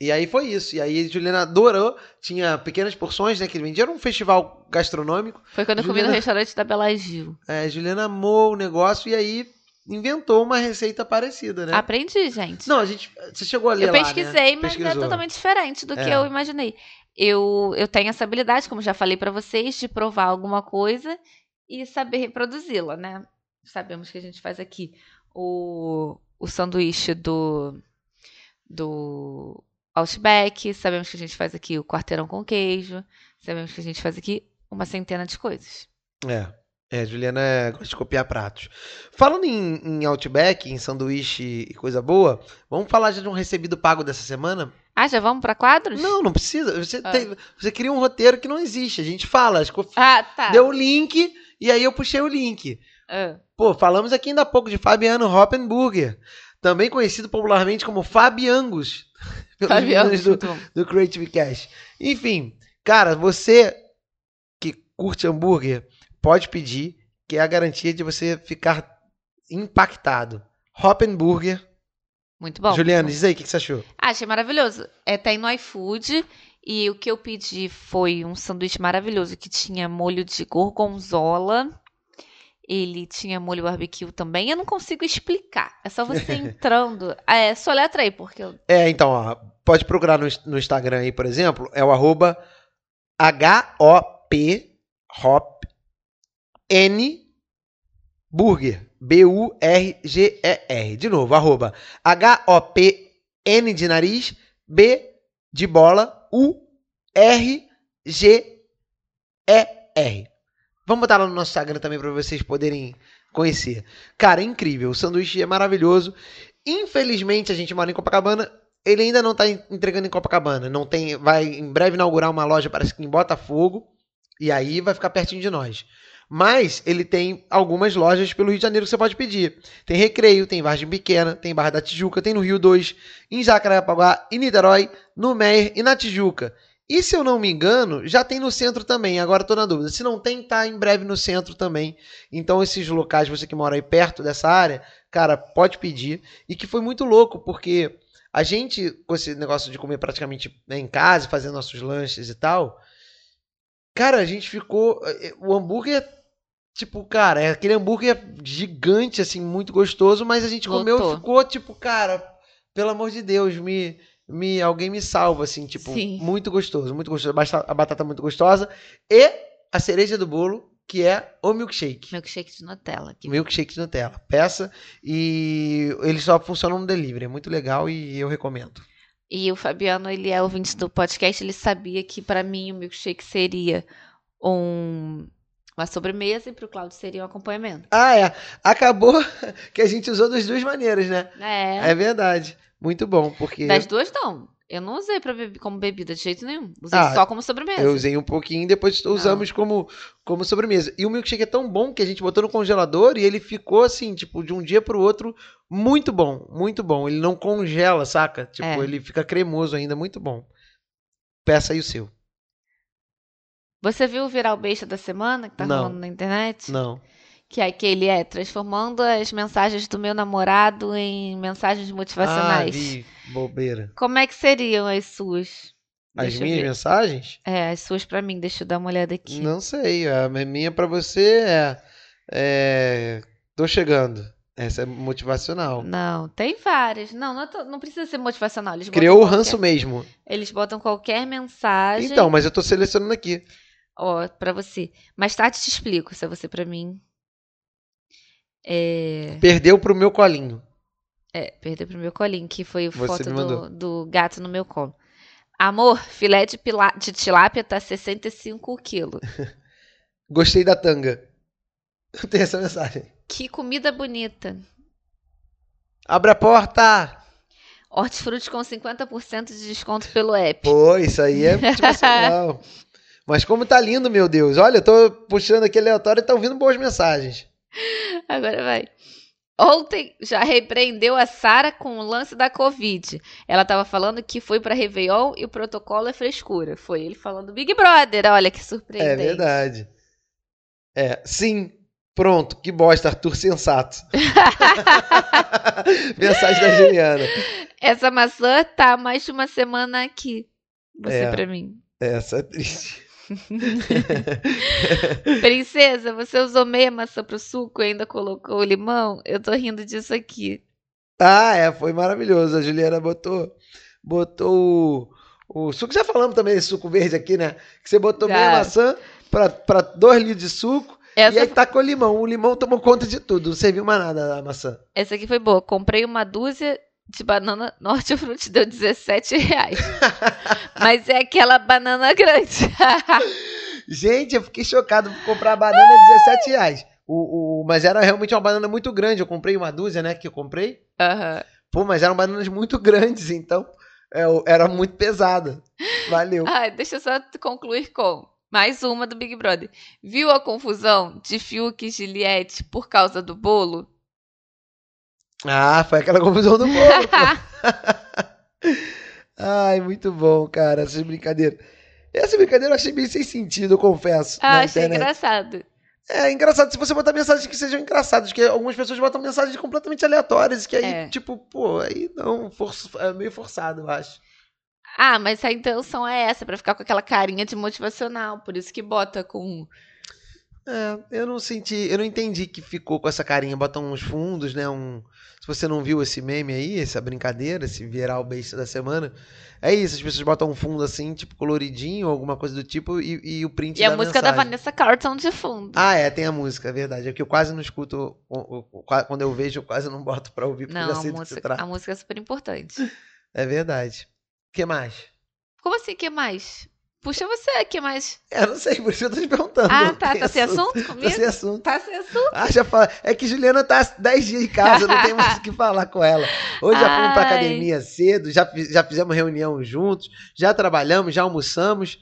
E aí foi isso. E aí a Juliana adorou. Tinha pequenas porções, né? Que vendia. Era um festival gastronômico. Foi quando eu comi no Juliana- restaurante da Bela Gil. É, a Juliana amou o negócio e aí inventou uma receita parecida, né? Aprendi, gente. Não, a gente. Você chegou a ler eu lá, né? pesquisei, mas é Pesquisou. totalmente diferente do que É. eu imaginei. Eu, eu tenho essa habilidade, como já falei pra vocês, de provar alguma coisa e saber reproduzi-la, né? Sabemos que a gente faz aqui o, o sanduíche do, do Outback, sabemos que a gente faz aqui o quarteirão com queijo, sabemos que a gente faz aqui uma centena de coisas. É. É, Juliana é- gosta de copiar pratos. Falando em, em Outback, em sanduíche e coisa boa, vamos falar já de um recebido pago dessa semana? Ah, já vamos pra quadros? Não, não precisa. Você, Ah. tem- você cria um roteiro que não existe. A gente fala, acho que Ah, tá. deu o link e aí eu puxei o link. Ah, Pô, falamos aqui ainda há pouco de Fabiano Hoppenburger, também conhecido popularmente como Fabiangus, meninos do, do Creative Cash. Enfim, cara, você que curte hambúrguer, pode pedir, que é a garantia de você ficar impactado. Hoppenburger. Muito bom. Juliana, diz aí o que que você achou. Ah, achei maravilhoso. É, tem no iFood. E o que eu pedi foi um sanduíche maravilhoso que tinha molho de gorgonzola. Ele tinha molho barbecue também. Eu não consigo explicar. É só você entrando. É, só letra aí, porque eu. É, então, ó, pode procurar no, no Instagram aí, por exemplo, é o arroba H-O-P Hop N Burger. B-U-R-G-E-R. De novo, arroba H-O-P N de nariz, B de bola, U-R-G-E-R. Vamos botar lá no nosso Instagram também para vocês poderem conhecer. Cara, é incrível. O sanduíche é maravilhoso. Infelizmente, a gente mora em Copacabana. Ele ainda não está entregando em Copacabana. Não tem, vai em breve inaugurar uma loja, parece que em Botafogo. E aí vai ficar pertinho de nós. Mas ele tem algumas lojas pelo Rio de Janeiro que você pode pedir. Tem Recreio, tem Vargem Pequena, tem Barra da Tijuca, tem no Rio 2, em Jacarepaguá, em Niterói, no Meier e na Tijuca. E se eu não me engano, já tem no centro também. Agora estou na dúvida. Se não tem, tá em breve no centro também. Então esses locais, você que mora aí perto dessa área, cara, pode pedir. E que foi muito louco, porque a gente, com esse negócio de comer praticamente né, em casa, fazendo nossos lanches e tal, cara, a gente ficou. eh, O hambúrguer, tipo, cara, é aquele hambúrguer gigante, assim, muito gostoso, mas a gente comeu e ficou, tipo, cara, pelo amor de Deus, me. Me, alguém me salva, assim, tipo, Sim. muito gostoso, muito gostoso. A batata muito gostosa. E a cereja do bolo, que é o milkshake. Milkshake de Nutella. Que... Milkshake de Nutella. Peça e ele só funciona no delivery. É muito legal e eu recomendo. E o Fabiano, ele é ouvinte do podcast, ele sabia que pra mim o milkshake seria um, uma sobremesa e pro Cláudio seria um acompanhamento. Ah, é. Acabou que a gente usou das duas maneiras, né? É. É verdade. Muito bom, porque Das duas, não. Eu não usei pra como bebida de jeito nenhum. Usei Ah, só como sobremesa. eu usei um pouquinho e depois usamos como, como sobremesa. E o milkshake é tão bom que a gente botou no congelador e ele ficou assim, tipo, de um dia pro outro, muito bom, muito bom. Ele não congela, saca? Tipo, É. ele fica cremoso ainda, muito bom. Peça aí o seu. Você viu o viral besta da semana que tá Não. rolando na internet? Não. Que é aquele é transformando as mensagens do meu namorado em mensagens Ah, motivacionais. vi. Bobeira. Como é que seriam as suas? As Deixa minhas mensagens? É, as suas pra mim. Deixa eu dar uma olhada aqui. Não sei. A minha pra você é, é. Tô chegando. Essa é motivacional. Não, tem várias. Não, não, é to- não precisa ser motivacional. Eles Criou o qualquer- ranço mesmo. Eles botam qualquer mensagem. Então, mas eu tô selecionando aqui. Ó, pra você. Mais tarde te explico se é você pra mim. É, Perdeu pro meu colinho. é, perdeu pro meu colinho, que foi Você foto do, do gato no meu colo. Amor, filé de, pila- de tilápia tá 65 quilos. Gostei da tanga. Tem essa mensagem. Que comida bonita. Abre a porta! Hortifruti com 50% de desconto pelo app. Pô, isso aí é motivacional. Mas como tá lindo, meu Deus. Olha, eu tô puxando aqui aleatório e tá ouvindo boas mensagens. Agora vai. Ontem já repreendeu a Sara com o lance da Covid. Ela tava falando que foi pra Réveillon e o protocolo é frescura. Foi ele falando Big Brother. Olha que É surpreendente. verdade. É, sim. Pronto, que bosta, Arthur sensato. Mensagem da Juliana. Essa maçã tá mais de uma semana aqui. Você É. pra mim. Essa é triste. Princesa, você usou meia maçã pro suco e ainda colocou o limão? Eu tô rindo disso aqui. Ah, é, foi maravilhoso. A Juliana botou, botou o, o suco. Já falamos também desse suco verde aqui, né? Que você botou Já. meia maçã pra, pra dois litros de suco Essa, e aí tacou limão. O limão tomou conta de tudo. Não serviu mais nada a maçã. essa aqui foi boa. Comprei uma dúzia de banana Norte-Frutti, deu 17 reais. Mas é aquela banana grande. Gente, eu fiquei chocado por comprar a banana a 17 reais. O, o, mas era realmente uma banana muito grande. Eu comprei uma dúzia, né? Que eu comprei. Aham. Pô, mas eram bananas muito grandes, então é, era muito pesada. Valeu. Ai, deixa eu só concluir com mais uma do Big Brother. Viu a confusão de Fiuk e Juliette por causa do bolo? Ah, foi aquela confusão do bolo, pô. Ai, muito bom, cara, essas brincadeiras. Essa brincadeira eu achei bem sem sentido, eu confesso. Ah, achei internet. engraçado. É engraçado se você botar mensagens que sejam engraçadas, porque algumas pessoas botam mensagens completamente aleatórias, que aí, É. tipo, pô, aí não, força- é meio forçado, eu acho. Ah, mas a intenção é essa, pra ficar com aquela carinha de motivacional. Por isso que bota com. É, eu não senti, eu não entendi que ficou com essa carinha, botam uns fundos, né, um... Se você não viu esse meme aí, essa brincadeira, esse viral besta da semana, é isso, as pessoas botam um fundo assim, tipo coloridinho, alguma coisa do tipo, e, e o print E a da música da mensagem. Vanessa Carlton de fundo. Ah, é, tem a música, é verdade. É que eu quase não escuto, o- o- o- qua- quando eu vejo, eu quase não boto pra ouvir, porque eu Não, já a sei se música, a música é super importante. É verdade. O que mais? Como assim, que mais? Puxa você, que mais? É, eu não sei, por isso eu tô te perguntando. Ah, tá. Tem Tá sem assunto Tá comigo? sem assunto. Tá sem assunto? Ah, já fala. É que Juliana tá 10 dias em casa, não tem mais o que falar com ela. Hoje já fomos pra Ai. academia cedo, já, já fizemos reunião juntos, já trabalhamos, já almoçamos.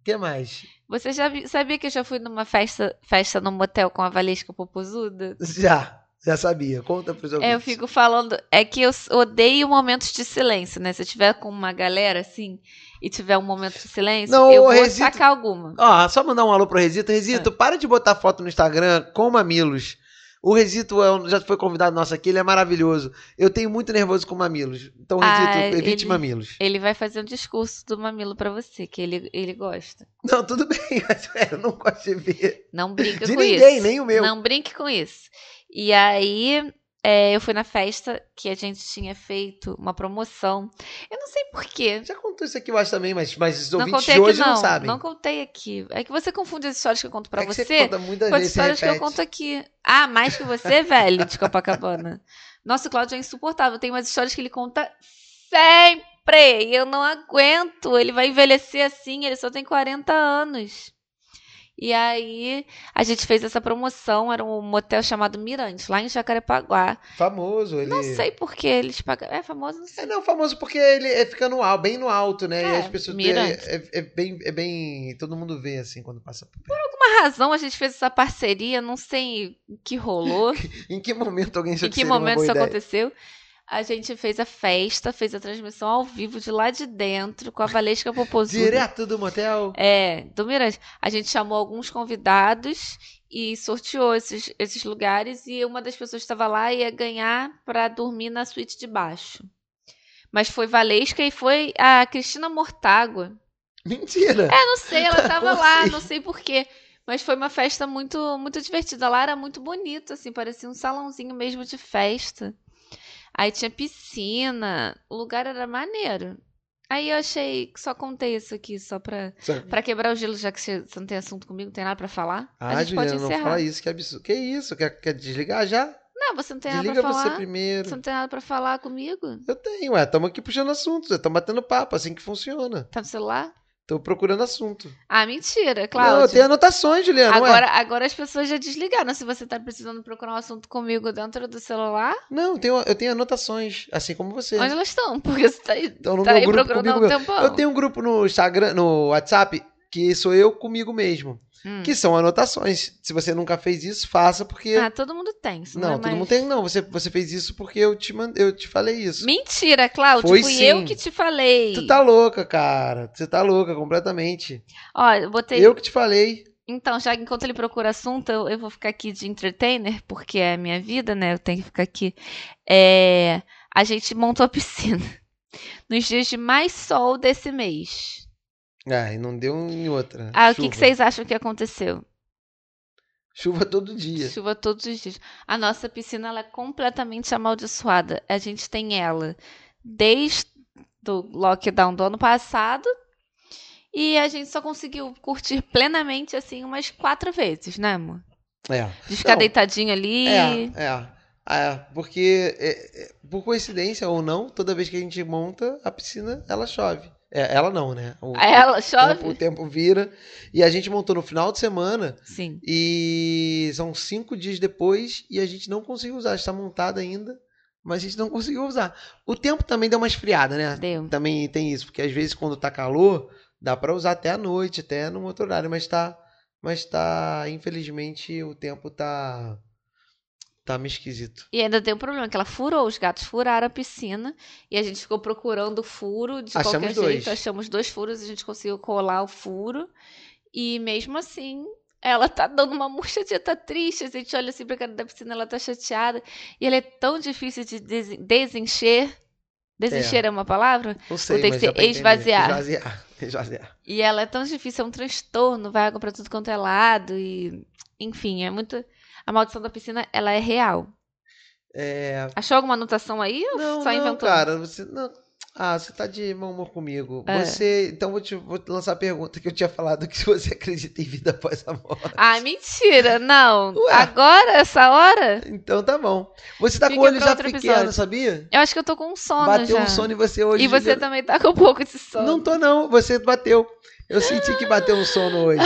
O que mais? Você já sabia que eu já fui numa festa, festa no motel com a Valesca Popozuda? Já, já sabia. Conta pros ouvintes. É, eu fico falando. É que eu odeio momentos de silêncio, né? Se eu tiver com uma galera assim e tiver um momento de silêncio, Não, eu vou Resito- sacar alguma. Ó, só mandar um alô pro Resito. Resito, Ah. para de botar foto no Instagram com mamilos. O Resito é já foi convidado nosso aqui, ele é maravilhoso. Eu tenho muito nervoso com mamilos. Então, Resito, Ah, evite ele- mamilos. Ele vai fazer um discurso do mamilo pra você, que ele, ele gosta. Não, tudo bem, mas é, eu não gosto de ver. Não brinca De com ninguém, isso. nem o meu. Não brinque com isso. E aí, é, eu fui na festa que a gente tinha feito uma promoção. Eu não sei porquê. Já contou isso aqui, eu acho também, mas, mas os Não ouvintes contei de aqui, hoje não, não. sabem. Não contei aqui. É que você confunde as histórias que eu conto pra é você, você conta muitas com as histórias que eu conto aqui. Ah, mais que você, velho, de Copacabana. Nossa, o Cláudio é insuportável. Tem umas histórias que ele conta sempre. E eu não aguento. Ele vai envelhecer assim, ele só tem 40 anos. E aí a gente fez essa promoção, era um motel chamado Mirante, lá em Jacarepaguá. Famoso, ele. Não sei por que eles pagaram. É famoso, não sei. É não, famoso porque ele é, fica no alto, bem no alto, né? e É, as pessoas. Mirante. é- é bem, é bem. Todo mundo vê assim quando passa por. Por alguma razão a gente fez essa parceria, não sei o que rolou, Em que momento alguém achou em que momento isso ideia? aconteceu. A gente fez a festa, fez a transmissão ao vivo de lá de dentro, com a Valesca Popozuda. Direto do motel? É, do Mirante. A gente chamou alguns convidados e sorteou esses, esses lugares e uma das pessoas que estava lá ia ganhar para dormir na suíte de baixo. Mas foi Valesca e foi a Cristina Mortágua. Mentira! É, não sei, ela tava Como lá, assim? não sei porquê. Mas foi uma festa muito, muito divertida. Lá era muito bonito, assim, parecia um salãozinho mesmo de festa. Aí tinha piscina, o lugar era maneiro. Aí eu achei que só contei isso aqui, só pra, Sabe? pra quebrar o gelo, já que você você não tem assunto comigo, não tem nada pra falar. Ah, a gente Juliana, pode não encerrar. fala isso, que absurdo. Que isso? Quer, quer desligar já? Não, você não tem nada Desliga pra você falar. primeiro. Você não tem nada pra falar comigo? Eu tenho, ué. Estamos aqui puxando assunto. Estamos batendo papo, assim que funciona. Tá no celular? Tô procurando assunto. Ah, mentira, Não, eu tenho anotações, Juliana. Agora, agora as pessoas já desligaram. Se você tá precisando procurar um assunto comigo dentro do celular, Não, eu tenho, eu tenho anotações, assim como você. onde elas estão? Porque você tá aí, Então, no tá meu aí grupo procurando há um tempão. Eu tenho um grupo no Instagram, no WhatsApp, que sou eu comigo mesmo. Hum. Que são anotações. Se você nunca fez isso, faça, porque. Ah, todo mundo tem. isso não, é todo mais- mundo tem. Não, você, você fez isso porque eu te, mand... eu te falei isso. Mentira, Cláudio. Foi fui sim. eu que te falei. Tu tá louca, cara. Você tá louca completamente. Ó, eu botei. Eu que te falei. Então, já que enquanto ele procura assunto, eu, eu vou ficar aqui de entertainer, porque é a minha vida, né? Eu tenho que ficar aqui. É, a gente montou a piscina nos dias de mais sol desse mês. Ah, e não deu em outra. Ah, o que, Chuva. que vocês acham que aconteceu? Chuva todo dia. Chuva todos os dias. A nossa piscina ela é completamente amaldiçoada. A gente tem ela desde o lockdown do ano passado e a gente só conseguiu curtir plenamente assim umas quatro vezes, né, amor? É. De ficar Não, deitadinho ali. É, é. É, porque, é, é, por coincidência ou não, toda vez que a gente monta a piscina, ela chove. É, ela não, né? O, Ela tempo, chove? o tempo vira. E a gente montou no final de semana Sim. e são cinco dias depois e a gente não conseguiu usar. Está montada ainda, mas a gente não conseguiu usar. O tempo também deu uma esfriada, né? Deu. Também tem isso, porque às vezes quando tá calor, dá pra usar até a noite, até num outro horário, mas tá, mas tá, infelizmente o tempo tá tá meio esquisito. E ainda tem um problema, que ela furou, os gatos furaram a piscina e a gente ficou procurando furo de Achamos qualquer dois. jeito. Achamos dois furos, a gente conseguiu colar o furo. E mesmo assim, ela tá dando uma murchadinha, tá triste. A gente olha assim pra cara da piscina, ela tá chateada. E ela é tão difícil de des- desencher. Desencher é, uma palavra? Não sei, tem que ser esvaziar. Esvaziar. Esvaziar. E ela é tão difícil, é um transtorno, vai água pra tudo quanto é lado. E, enfim, é muito. A maldição da piscina, ela é real. É, Achou alguma anotação aí ou não, só não, inventou? cara, você não. Ah, você tá de mau humor comigo. É. Você, então vou te vou te lançar a pergunta que eu tinha falado que se você acredita em vida após a morte. Ah, mentira, não. Ué. Agora, essa hora? Então tá bom. Você tá com o olho já pequeno, episódio. sabia? Eu acho que eu tô com um sono Bateu já. um sono em você hoje. E você Juliana. também tá com um pouco de sono. Não tô não, você bateu. Eu senti que bateu um sono hoje.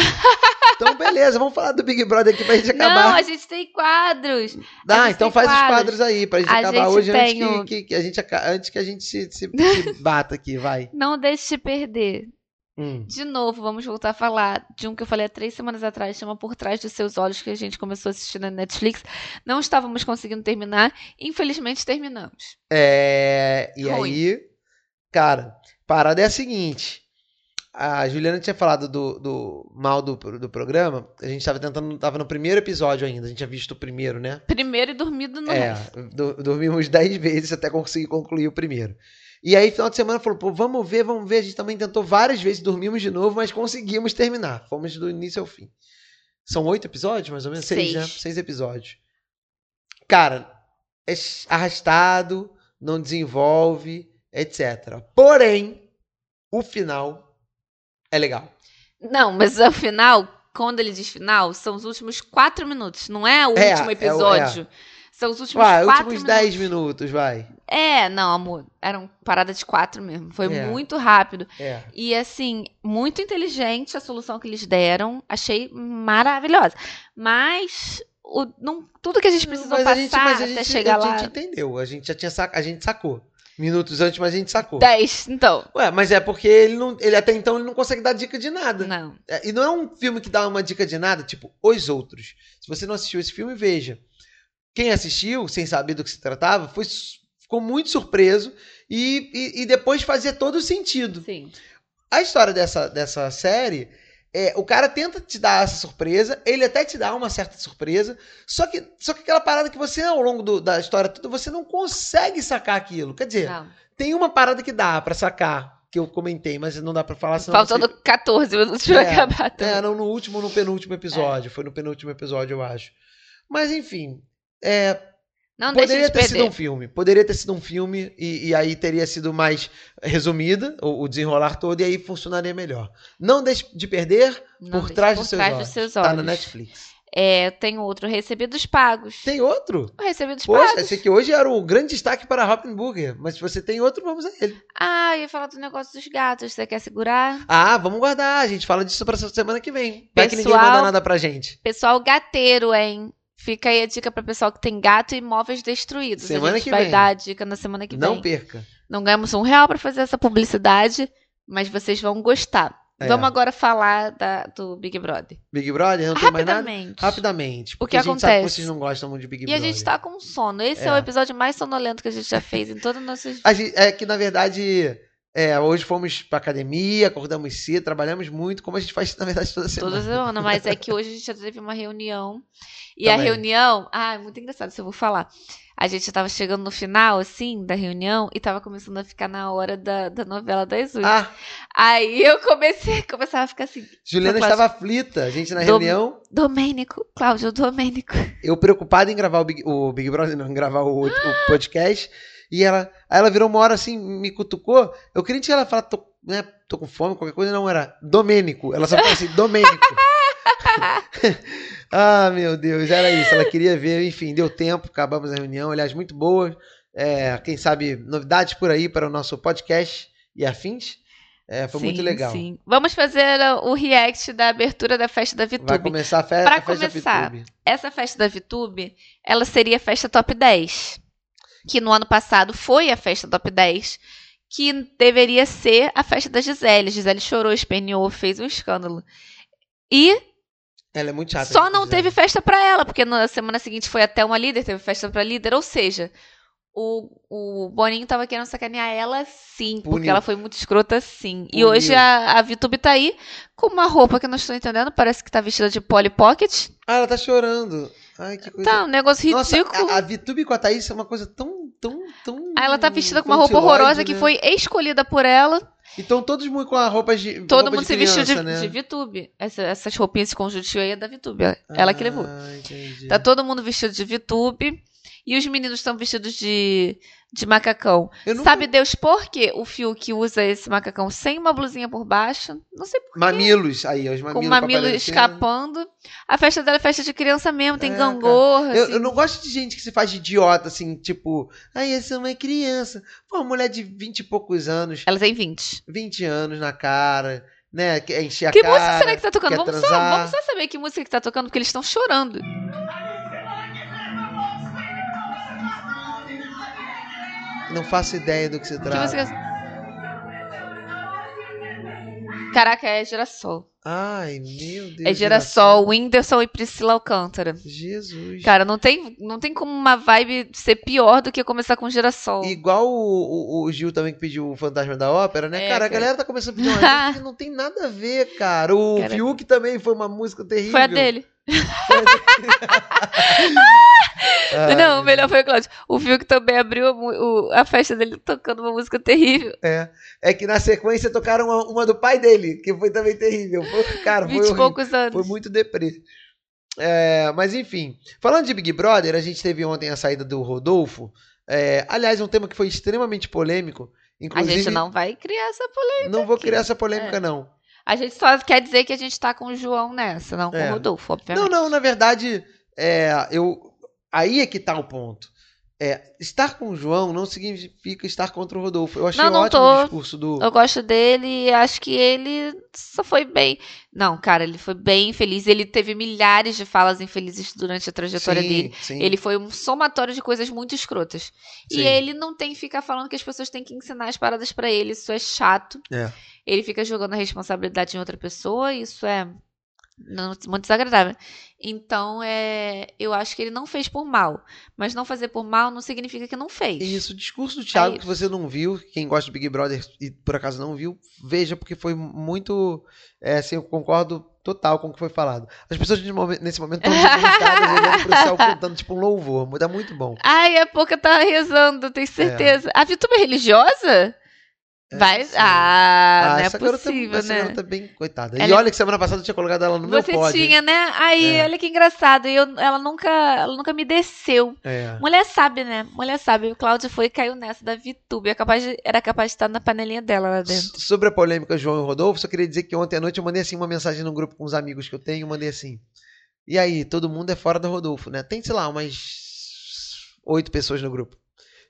Então, beleza, vamos falar do Big Brother aqui pra gente Não, acabar. a gente tem quadros. Dá, gente então faz os quadros. quadros aí pra gente A acabar gente hoje antes o- que, que- a gente antes que a gente se, se- se bata aqui, vai. Não deixe de perder. Hum. De novo, vamos voltar a falar de um que eu falei há três semanas atrás, chama Por Trás dos Seus Olhos, que a gente começou a assistir na Netflix. Não estávamos conseguindo terminar. Infelizmente, terminamos. É, e Ruim. aí, cara, parada é a seguinte. A Juliana tinha falado do, do mal do, do programa. A gente tava tentando. Tava no primeiro episódio ainda. A gente tinha visto o primeiro, né? Primeiro e dormido no É, do- dormimos 10 vezes até conseguir concluir o primeiro. E aí, final de semana, falou, pô, vamos ver, vamos ver. A gente também tentou várias vezes, dormimos de novo, mas conseguimos terminar. Fomos do início ao fim. São oito episódios, mais ou menos? Seis, Seis. né? Seis episódios. Cara, é arrastado, não desenvolve, etc. Porém, o final é legal. Não, mas ao final, quando ele diz final, são os últimos quatro minutos, não é o É, último é o- episódio. São os últimos Vai, quatro últimos minutos. 10 minutos, vai. É, não, amor. Eram parada de quatro mesmo. Foi É. muito rápido. É. E assim, muito inteligente a solução que eles deram. Achei maravilhosa. Mas o- não, tudo que a gente precisou Mas a passar gente, mas a até gente, chegar a lá. gente entendeu. A gente já tinha sac... a gente sacou. Minutos antes, mas a gente sacou. 10, então. Ué, mas é porque ele não. Ele até então ele não consegue dar dica de nada. Não. É, E não é um filme que dá uma dica de nada, tipo, Os Outros. Se você não assistiu esse filme, veja. Quem assistiu, sem saber do que se tratava, foi, ficou muito surpreso e, e, e depois fazia todo sentido. Sim. A história dessa, dessa série é o cara tenta te dar essa surpresa, ele até te dá uma certa surpresa, só que, só que aquela parada que você, ao longo do- da história toda, você não consegue sacar aquilo. Quer dizer, Não. tem uma parada que dá pra sacar, que eu comentei, mas não dá pra falar, senão Faltando você... 14 minutos pra É, acabar. É, também. não, no último no penúltimo episódio. Foi no penúltimo episódio, eu acho. Mas, enfim. É, Não poderia de ter sido um filme. Poderia ter sido um filme e, e aí teria sido mais resumida, o, o desenrolar todo, e aí funcionaria melhor. Não deixe de perder Não por trás, por dos, seus trás olhos. dos seus Tá na olhos. Netflix. É, tem outro, Recebidos Pagos. Tem outro? O Recebidos Poxa, Pagos. esse aqui hoje era o grande destaque para Hoppenburger. Mas se você tem outro, vamos a ele. Ah, eu ia falar do negócio dos gatos. Você quer segurar? Ah, vamos guardar. A gente fala disso pra essa semana que vem. Vai que ninguém Pessoal- manda nada pra gente. Pessoal gateiro, hein? Fica aí a dica para pessoal que tem gato e imóveis destruídos. Semana a gente que vai vem. dar a dica na semana que Não vem. perca. Não ganhamos um real para fazer essa publicidade, mas vocês vão gostar. É. Vamos agora falar da- do Big Brother. Big Brother, não tem mais nada? Rapidamente. Rapidamente. Porque que a gente sabe que acontece? vocês não gostam muito de Big E a Brother. gente tá com sono. Esse é. É. o episódio mais sonolento que a gente já fez em todas as nossas A gente- é que, na verdade, é, hoje fomos pra academia, acordamos cedo, trabalhamos muito, como a gente faz, na verdade, toda semana. toda semana, mas é que hoje a gente já teve uma reunião. E a Também. reunião, ah, é muito engraçado, isso eu vou falar. A gente tava chegando no final, assim, da reunião, e tava começando a ficar na hora da, da novela das oito. Ah, Aí eu comecei, começava a ficar assim, Juliana estava aflita. A gente na Dom- reunião, Domênico, Cláudio Domênico. eu preocupado em gravar o Big, o Big Brother, não, em gravar o, o podcast. E ela, aí ela virou uma hora assim, me cutucou. Eu queria que ela falasse, tô, né, tô com fome, qualquer coisa, não, era Domênico. Ela só falou assim, Domênico. ah, meu Deus, era isso. Ela queria ver, enfim, deu tempo, acabamos a reunião. Aliás, muito boa. É, quem sabe, novidades por aí para o nosso podcast e afins. É, foi muito Sim, legal. sim. Vamos fazer o react da abertura da festa da Vai VTube. começar a, fe Pra a festa começar, VTube. Essa festa da VTube, ela seria a festa top 10. Que no ano passado foi a festa top 10. Que deveria ser a festa da Gisele. Gisele chorou, esperneou, fez um escândalo. E Ela é muito chata. só não teve festa pra ela, porque na semana seguinte foi até uma líder, teve festa pra líder, ou seja, o, o Boninho tava querendo sacanear ela sim, porque ela foi muito escrota sim. E hoje a, a VTube tá aí com uma roupa que eu não estou entendendo, parece que tá vestida de Polly Pocket. Ah, ela tá chorando. Ai, que coisa. Tá, um negócio Nossa, ridículo. a, a VTube com a Thaís é uma coisa tão, tão, tão. Aí ela tá vestida com uma roupa horrorosa que né? foi escolhida por ela. Então todos com a roupa de. Todo roupa mundo de se vestiu de, criança, né? de VTube. Essa- essas roupinhas, esse conjuntinho aí é da VTube. Ela que levou. Ah, entendi. Tá todo mundo vestido de VTube. E os meninos estão vestidos de, de macacão. Eu nunca- Sabe Deus por quê o Fiuk usa esse macacão sem uma blusinha por baixo? Não sei por Mamilos, aí, os mamilos. com o mamilo aparecendo. escapando. A festa dela é festa de criança mesmo, tem É, gangorra. Eu, assim. eu não gosto de gente que se faz de idiota, assim, tipo, ai, essa é uma criança. Pô, uma mulher de 20 e poucos anos, Ela tem 20. 20 anos na cara, né? Que encher a Que cara. música será que tá tocando? Vamos só, vamos só saber que música que tá tocando, porque eles estão chorando. Não faço ideia do que se Que trata. música... Caraca, é Girassol. Ai, meu Deus. É Girassol, Whindersson e Priscila Alcântara. Jesus. Cara, não tem, não tem como uma vibe ser pior do que começar com Girassol. Igual o, o- o Gil também que pediu o Fantasma da Ópera, né? É, cara, a cara. galera tá começando a pedir uma música que não tem nada a ver, cara. O Cara. Fiuk também foi uma música terrível. Foi a dele. Não, o melhor foi o Cláudio. O Fiuk também abriu a, mu- o- a festa dele tocando uma música terrível. É, é que na sequência tocaram uma, uma do pai dele, que foi também terrível. Foi, cara, foi, poucos anos. foi muito deprê. É, mas enfim, falando de Big Brother, a gente teve ontem a saída do Rodolfo. É, aliás, um tema que foi extremamente polêmico. A Inclusive, gente não vai criar essa polêmica. não vou aqui. criar essa polêmica, É. não. A gente só quer dizer que a gente tá com o João nessa, não com É. o Rodolfo, Não, obviamente. não, na verdade, é, eu aí é que tá o ponto. É, estar com o João não significa estar contra o Rodolfo. Eu achei Não, não ótimo tô. o discurso do. Eu gosto dele e acho que ele só foi bem. Não, cara, ele foi bem infeliz. Ele teve milhares de falas infelizes durante a trajetória sim, dele. sim. Ele foi um somatório de coisas muito escrotas. Sim. E ele não tem que ficar falando que as pessoas têm que ensinar as paradas pra ele. Isso é chato. É. Ele fica jogando a responsabilidade em outra pessoa. Isso é muito desagradável. Então, é, eu acho que ele não fez por mal. Mas não fazer por mal não significa que não fez. Isso, o discurso do Thiago É que você não viu, quem gosta do Big Brother e por acaso não viu, veja, porque foi muito. É, assim, eu concordo total com o que foi falado. As pessoas nesse momento, nesse momento estão olhando pro céu, cantando tipo um louvor. Tá muito bom. Ai, a Poca tá rezando, tenho certeza. A Vitube é religiosa? É, Vai. sim. Ah, não é essa garota, possível, essa né? garota é bem coitada. E Ela- olha que semana passada eu tinha colocado ela no meu Você pódio. tinha, né? Aí, É. olha que engraçado. Eu, ela, nunca, ela nunca me desceu. É. Mulher sabe, né? Mulher sabe. O Cláudio foi e caiu nessa da Vitube. É capaz de- era capaz de estar na panelinha dela lá dentro. Sobre a polêmica João e Rodolfo, só queria dizer que ontem à noite eu mandei assim uma mensagem no grupo com os amigos que eu tenho, eu mandei assim. E aí, todo mundo é fora do Rodolfo, né? Tem, sei lá, umas oito pessoas no grupo.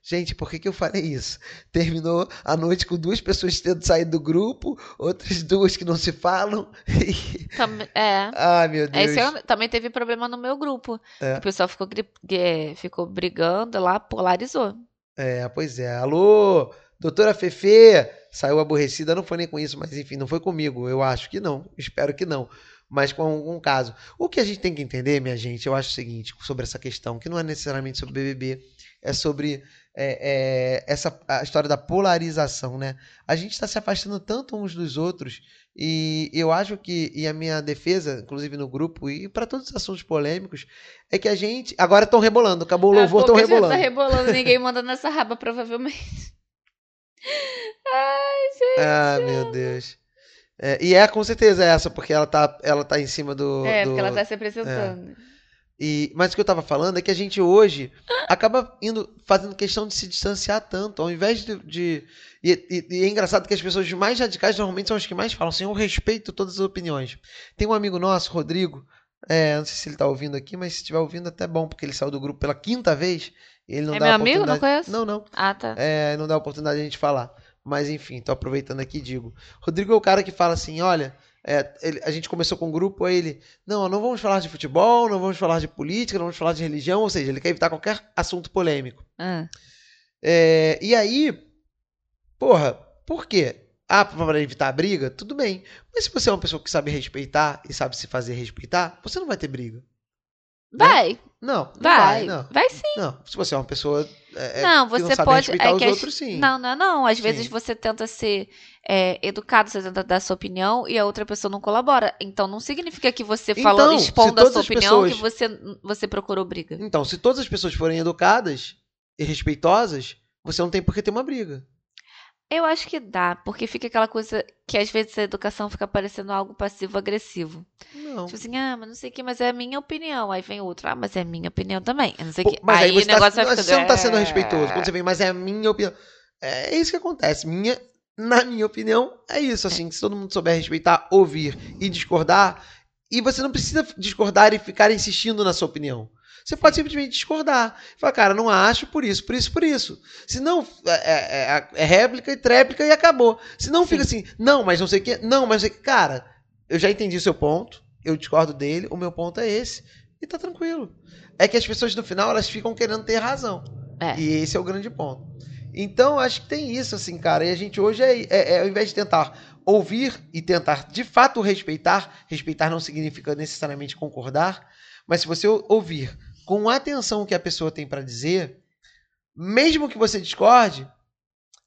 Gente, por que, que eu falei isso? Terminou a noite com duas pessoas tendo saído do grupo, outras duas que não se falam. e- é. Ai, meu Deus. É- também teve problema no meu grupo. É. O pessoal ficou, ficou brigando lá, polarizou. É, pois é. Alô, doutora Fefe, saiu aborrecida, não foi nem com isso, mas enfim, não foi comigo. Eu acho que não, espero que não. Mas com algum caso. O que a gente tem que entender, minha gente, eu acho o seguinte, sobre essa questão, que não é necessariamente sobre BBB, é sobre é, é, essa a história da polarização, né? A gente está se afastando tanto uns dos outros e eu acho que, e a minha defesa, inclusive no grupo e para todos os assuntos polêmicos, é que a gente. Agora estão rebolando, acabou o louvor, estão rebolando. Tá rebolando, ninguém manda nessa raba, provavelmente. Ai, gente. Ah, meu Deus. É, e é com certeza essa, porque ela tá, ela tá em cima do. É, do- porque ela tá se apresentando. E, mas o que eu tava falando é que a gente hoje acaba indo fazendo questão de se distanciar tanto, ao invés de. de- e, e- e é engraçado que as pessoas mais radicais normalmente são as que mais falam assim, eu respeito todas as opiniões. Tem um amigo nosso, Rodrigo, é, não sei se ele tá ouvindo aqui, mas se estiver ouvindo até bom, porque ele saiu do grupo pela quinta vez. Ele não É dá meu amigo? Não conheço? Não, não. Ah, tá. É, não dá oportunidade de a gente falar. Mas enfim, tô aproveitando aqui e digo. Rodrigo é o cara que fala assim: olha, é, ele- a gente começou com um grupo, aí ele. Não, não vamos falar de futebol, não vamos falar de política, não vamos falar de religião, ou seja, ele quer evitar qualquer assunto polêmico. Ah. É, e aí, porra, por quê? Ah, para evitar a briga? Tudo bem. Mas se você é uma pessoa que sabe respeitar e sabe se fazer respeitar, você não vai ter briga. Vai, Não, não vai. vai, não. Vai sim. Não, se você é uma pessoa é, é, Não, você não pode- é que as- outros, sim. Não, não, não. Às vezes Sim. você tenta ser é, educado, você tenta dar sua opinião e a outra pessoa não colabora. Então não significa que você falou, Então, expondo a sua opinião, pessoas- que você, você procurou briga. Então, se todas as pessoas forem educadas e respeitosas, você não tem por que ter uma briga. Eu acho que dá, porque fica aquela coisa que às vezes a educação fica parecendo algo passivo-agressivo. Não. Tipo assim, ah, mas não sei o que, mas é a minha opinião. Aí vem outro, ah, mas é a minha opinião também. Eu não sei o que. mas aí, você, o negócio tá, vai ficando... você não tá sendo respeitoso. "É". Quando você vem, mas é a minha opinião. É isso que acontece. Minha, na minha opinião, é isso. Assim, se todo mundo souber respeitar, ouvir e discordar, e você não precisa discordar e ficar insistindo na sua opinião. Você pode simplesmente discordar. Falar, cara, não acho por isso, por isso, por isso. Se não, é, é- é réplica e tréplica e acabou. Se não fica assim, não, mas não sei o quê, não, mas não sei o quê. Cara, eu já entendi o seu ponto, eu discordo dele, o meu ponto é esse, e tá tranquilo. É que as pessoas no final, elas ficam querendo ter razão. É. E esse é o grande ponto. Então, acho que tem isso, assim, cara. E a gente hoje, é, é- é, ao invés de tentar ouvir e tentar de fato respeitar, respeitar não significa necessariamente concordar, mas se você ou- ouvir com atenção que a pessoa tem para dizer, mesmo que você discorde,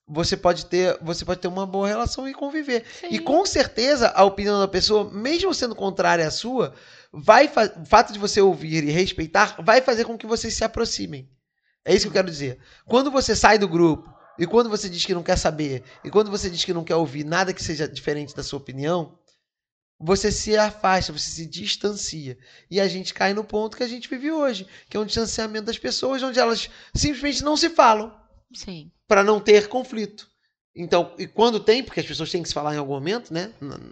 você pode ter, você pode ter uma boa relação e conviver. E Sim. com certeza a opinião da pessoa, mesmo sendo contrária à sua, vai o fato de você ouvir e respeitar vai fazer com que vocês se aproximem. É isso que eu quero dizer. Quando você sai do grupo e quando você diz que não quer saber e quando você diz que não quer ouvir nada que seja diferente da sua opinião, você se afasta, você se distancia. E a gente cai no ponto que a gente vive hoje, que é um distanciamento das pessoas onde elas simplesmente não se falam Sim. para não ter conflito. Então, e quando tem, porque as pessoas têm que se falar em algum momento, né?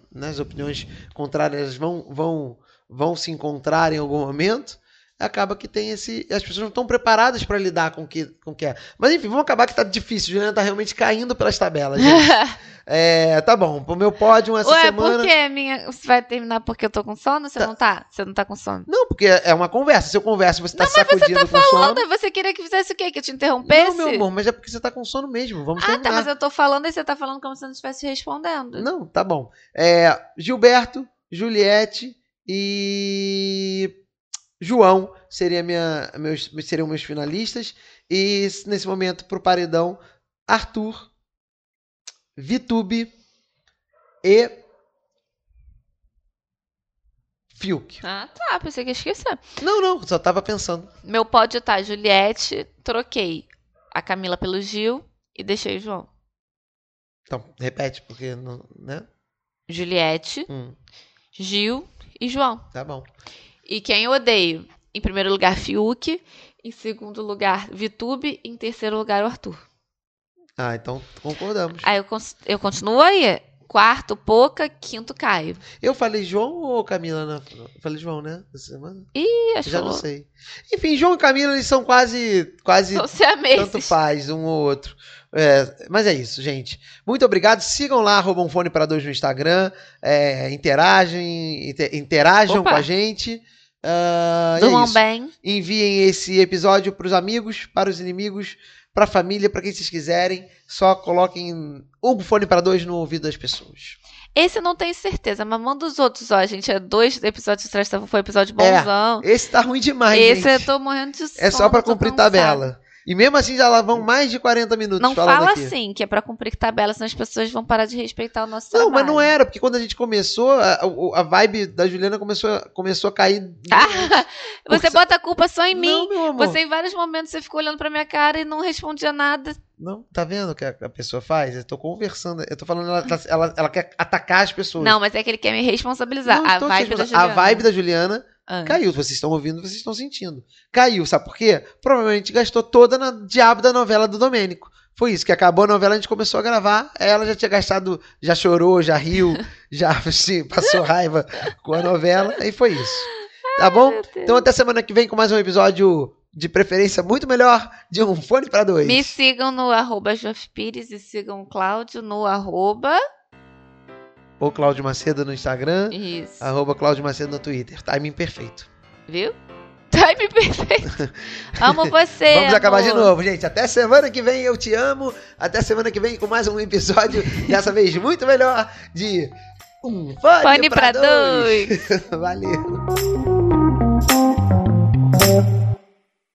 Nas opiniões contrárias vão, vão, vão se encontrar em algum momento. Acaba que tem esse. As pessoas não estão preparadas para lidar com o que, com o que é. Mas enfim, vamos acabar que tá difícil. Juliana tá realmente caindo pelas tabelas. gente. é, tá bom. O meu pódio essa Ué, semana. por que minha... Você vai terminar porque eu tô com sono? Você Tá. não tá? Você não tá com sono? Não, porque é uma conversa. Se eu converso você tá Não, mas você tá com sono. Falando, você queria que fizesse o quê? Que eu te interrompesse? Não, meu amor, mas é porque você tá com sono mesmo. Vamos ah, tá, terminar. mas eu tô falando e você tá falando como se eu não estivesse respondendo. Não, tá bom. É, Gilberto, Juliette e João seria minha, meus, seriam meus finalistas. E nesse momento, pro paredão, Arthur, Vitube e Fiuk. Ah, tá. Pensei que ia esquecer. Não, não, só tava pensando. Meu pódio tá Juliette, troquei a Camila pelo Gil e deixei o João. Então, repete, porque não, né? Juliette, Hum, Gil e João. tá bom. E quem eu odeio? Em primeiro lugar, Fiuk. Em segundo lugar, Vitube. Em terceiro lugar, o Arthur. Ah, então concordamos. Aí eu, eu continuo aí. Quarto, Poca. Quinto, Caio. Eu falei João ou Camila? Na... Falei João, né? Essa semana? Ih, acho Já que não sei. Enfim, João e Camila, eles são quase, quase tanto faz um ou outro. É, mas é isso, gente. Muito obrigado. Sigam lá, arroba um fone para dois no Instagram. É, interagem, inte- interajam Opa. com a gente. É Durmam isso. bem. Enviem esse episódio para os amigos, para os inimigos, para a família, para quem vocês quiserem. Só coloquem um fone para dois no ouvido das pessoas. Esse eu não tenho certeza, mas manda os outros, ó. Gente, é dois episódios atrás, foi um episódio É, bonzão. Esse tá ruim demais, Esse gente. eu tô morrendo de sono. É só para tô cumprir tabela. E mesmo assim já lá vão mais de 40 minutos Não fala aqui. assim, que é pra cumprir tabela, senão as pessoas vão parar de respeitar o nosso Não, trabalho. mas não era, porque quando a gente começou, a, a vibe da Juliana começou, a- começou a cair. Ah, você Porque- bota a culpa só em mim. Não. Você, em vários momentos, você ficou olhando pra minha cara e não respondia nada. Não, tá vendo o que a, pessoa faz? Eu tô conversando, eu tô falando, ela, tá- ela, ela quer atacar as pessoas. Não, mas é que ele quer me responsabilizar. Não a vibe. Juliana. A vibe da Juliana Ah. caiu. Vocês estão ouvindo, vocês estão sentindo. Caiu, sabe por quê? Provavelmente gastou toda na diabo da novela do Domênico. Foi isso, que acabou a novela, a gente começou a gravar, ela já tinha gastado, já chorou, já riu, já assim, passou raiva com a novela, e foi isso. Tá bom? Deus. Então até semana que vem com mais um episódio de preferência muito melhor de um fone para dois. Me sigam no arroba Jof Pires e sigam o Cláudio no arroba. Ou Cláudio Macedo no Instagram, Isso. arroba Cláudio Macedo no Twitter. Timing perfeito. Viu? Time perfeito. Amo você. Vamos acabar de amor. novo, gente. Até semana que vem, eu te amo. Até semana que vem com mais um episódio, dessa vez muito melhor, de Um Fone, Fone pra pra dois. Valeu.